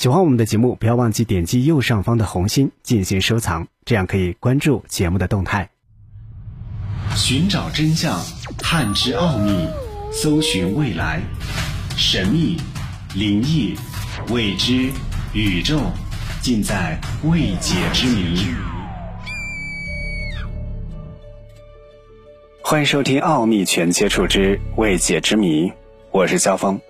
喜欢我们的节目，不要忘记点击右上方的红心进行收藏，这样可以关注节目的动态。寻找真相，探知奥秘，搜寻未来，神秘、灵异、未知、宇宙，尽在未解之谜。欢迎收听《奥秘全接触之未解之谜》，我是肖峰。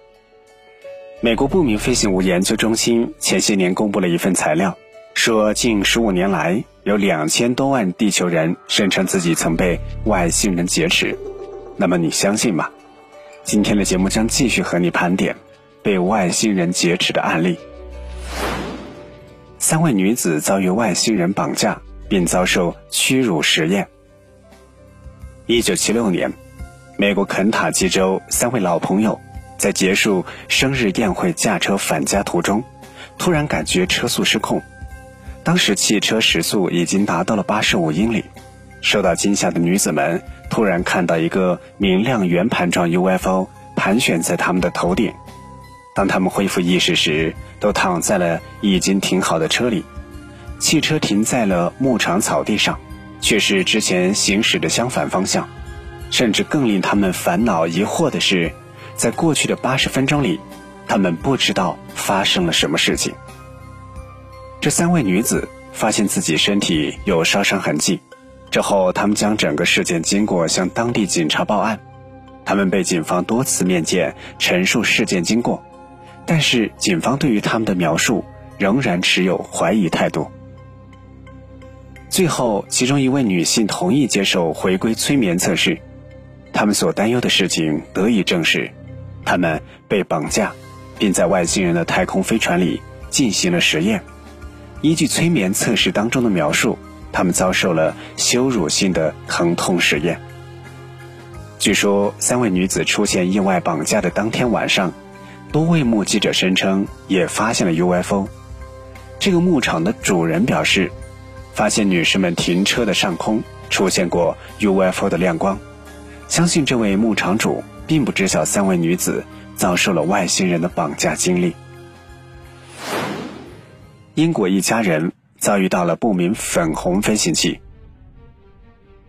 美国不明飞行物研究中心前些年公布了一份材料，说近十五年来有两千多万地球人声称自己曾被外星人劫持。那么你相信吗？今天的节目将继续和你盘点被外星人劫持的案例。三位女子遭遇外星人绑架，并遭受屈辱实验。一九七六年，美国肯塔基州三位老朋友。在结束生日宴会驾车返家途中，突然感觉车速失控。当时汽车时速已经达到了八十五英里。受到惊吓的女子们突然看到一个明亮圆盘状 UFO 盘旋在他们的头顶。当他们恢复意识时，都躺在了已经停好的车里。汽车停在了牧场草地上，却是之前行驶的相反方向。甚至更令他们烦恼疑惑的是。在过去的八十分钟里，他们不知道发生了什么事情。这三位女子发现自己身体有烧伤痕迹，之后他们将整个事件经过向当地警察报案。他们被警方多次面见，陈述事件经过，但是警方对于他们的描述仍然持有怀疑态度。最后，其中一位女性同意接受回归催眠测试，他们所担忧的事情得以证实。他们被绑架，并在外星人的太空飞船里进行了实验。依据催眠测试当中的描述，他们遭受了羞辱性的疼痛实验。据说，三位女子出现意外绑架的当天晚上，多位目击者声称也发现了 UFO。这个牧场的主人表示，发现女士们停车的上空出现过 UFO 的亮光，相信这位牧场主。并不知晓三位女子遭受了外星人的绑架经历。英国一家人遭遇到了不明粉红飞行器。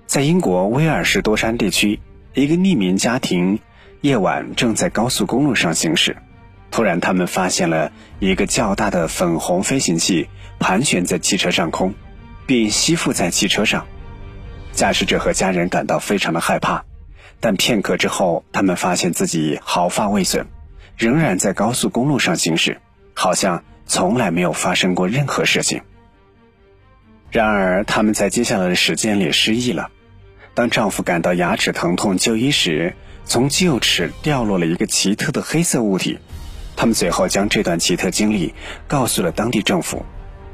在英国威尔士多山地区，一个匿名家庭夜晚正在高速公路上行驶，突然他们发现了一个较大的粉红飞行器盘旋在汽车上空，并吸附在汽车上。驾驶者和家人感到非常的害怕。但片刻之后，他们发现自己毫发未损，仍然在高速公路上行驶，好像从来没有发生过任何事情。然而，他们在接下来的时间里失忆了。当丈夫感到牙齿疼痛就医时，从臼齿掉落了一个奇特的黑色物体。他们随后将这段奇特经历告诉了当地政府。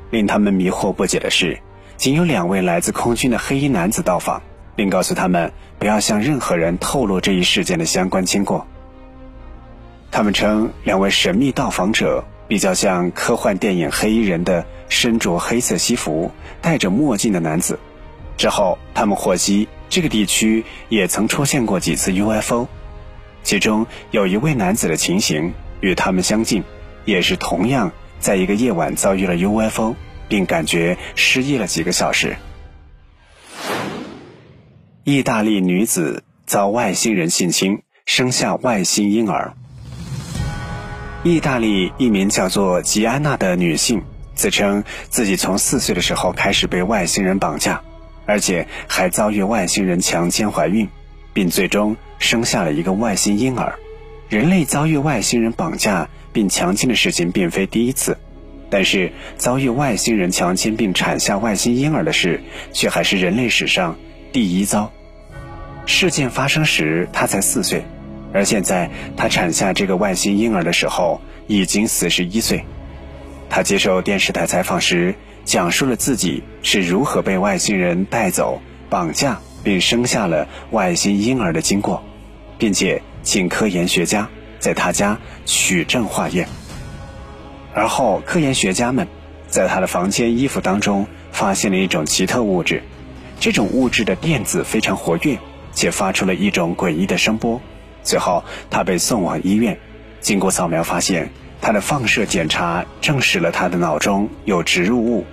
令他们迷惑不解的是，仅有两位来自空军的黑衣男子到访。并告诉他们不要向任何人透露这一事件的相关经过。他们称两位神秘到访者比较像科幻电影黑衣人的身着黑色西服、戴着墨镜的男子。之后，他们获悉这个地区也曾出现过几次 UFO，其中有一位男子的情形与他们相近，也是同样在一个夜晚遭遇了 UFO，并感觉失忆了几个小时。意大利女子遭外星人性侵，生下外星婴儿。意大利一名叫做吉安娜的女性自称，自己从四岁的时候开始被外星人绑架，而且还遭遇外星人强奸怀孕，并最终生下了一个外星婴儿。人类遭遇外星人绑架并强奸的事情并非第一次，但是遭遇外星人强奸并产下外星婴儿的事，却还是人类史上第一遭。事件发生时，她才四岁，而现在她产下这个外星婴儿的时候已经四十一岁。她接受电视台采访时，讲述了自己是如何被外星人带走、绑架并生下了外星婴儿的经过，并且请科研学家在她家取证化验。而后，科研学家们在她的房间衣服当中发现了一种奇特物质，这种物质的电子非常活跃。且发出了一种诡异的声波，随后他被送往医院，经过扫描发现，他的放射检查证实了他的脑中有植入物，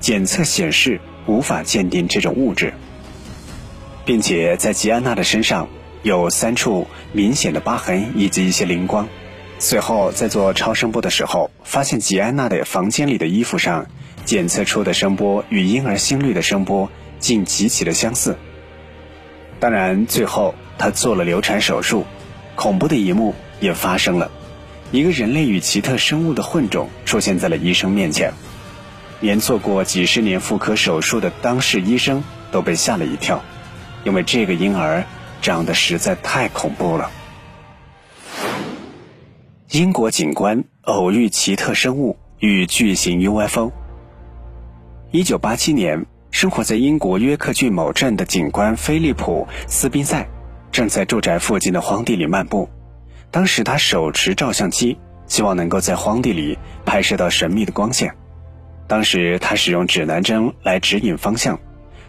检测显示无法鉴定这种物质，并且在吉安娜的身上有三处明显的疤痕以及一些灵光。随后在做超声波的时候，发现吉安娜的房间里的衣服上检测出的声波与婴儿心率的声波竟极其的相似。当然，最后他做了流产手术，恐怖的一幕也发生了。一个人类与奇特生物的混种出现在了医生面前，连做过几十年妇科手术的当事医生都被吓了一跳，因为这个婴儿长得实在太恐怖了。英国警官偶遇奇特生物与巨型 UFO。一九八七年，生活在英国约克郡某镇的警官菲利普·斯宾塞正在住宅附近的荒地里漫步。当时他手持照相机，希望能够在荒地里拍摄到神秘的光线。当时他使用指南针来指引方向，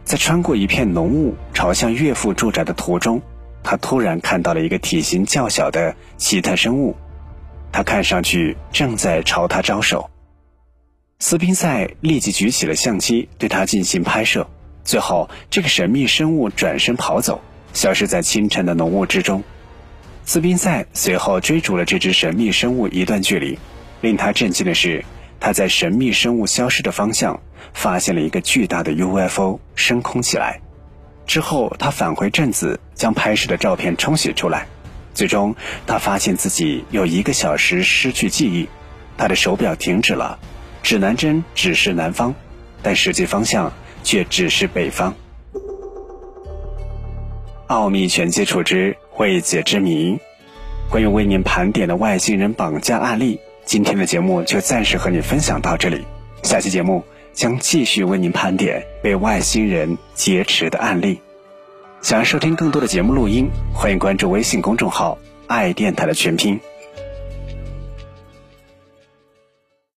在穿过一片浓雾朝向岳父住宅的途中，他突然看到了一个体型较小的奇特生物，他看上去正在朝他招手。斯宾塞立即举起了相机，对他进行拍摄。最后，这个神秘生物转身跑走，消失在清晨的浓雾之中。斯宾塞随后追逐了这只神秘生物一段距离，令他震惊的是，他在神秘生物消失的方向发现了一个巨大的 UFO 升空起来。之后，他返回镇子，将拍摄的照片冲洗出来。最终，他发现自己有一个小时失去记忆，他的手表停止了，指南针指示南方，但实际方向却指示北方。奥秘全接触之未解之谜，关于为您盘点的外星人绑架案例，今天的节目就暂时和你分享到这里。下期节目将继续为您盘点被外星人劫持的案例。想要收听更多的节目录音，欢迎关注微信公众号“爱电台”的全拼。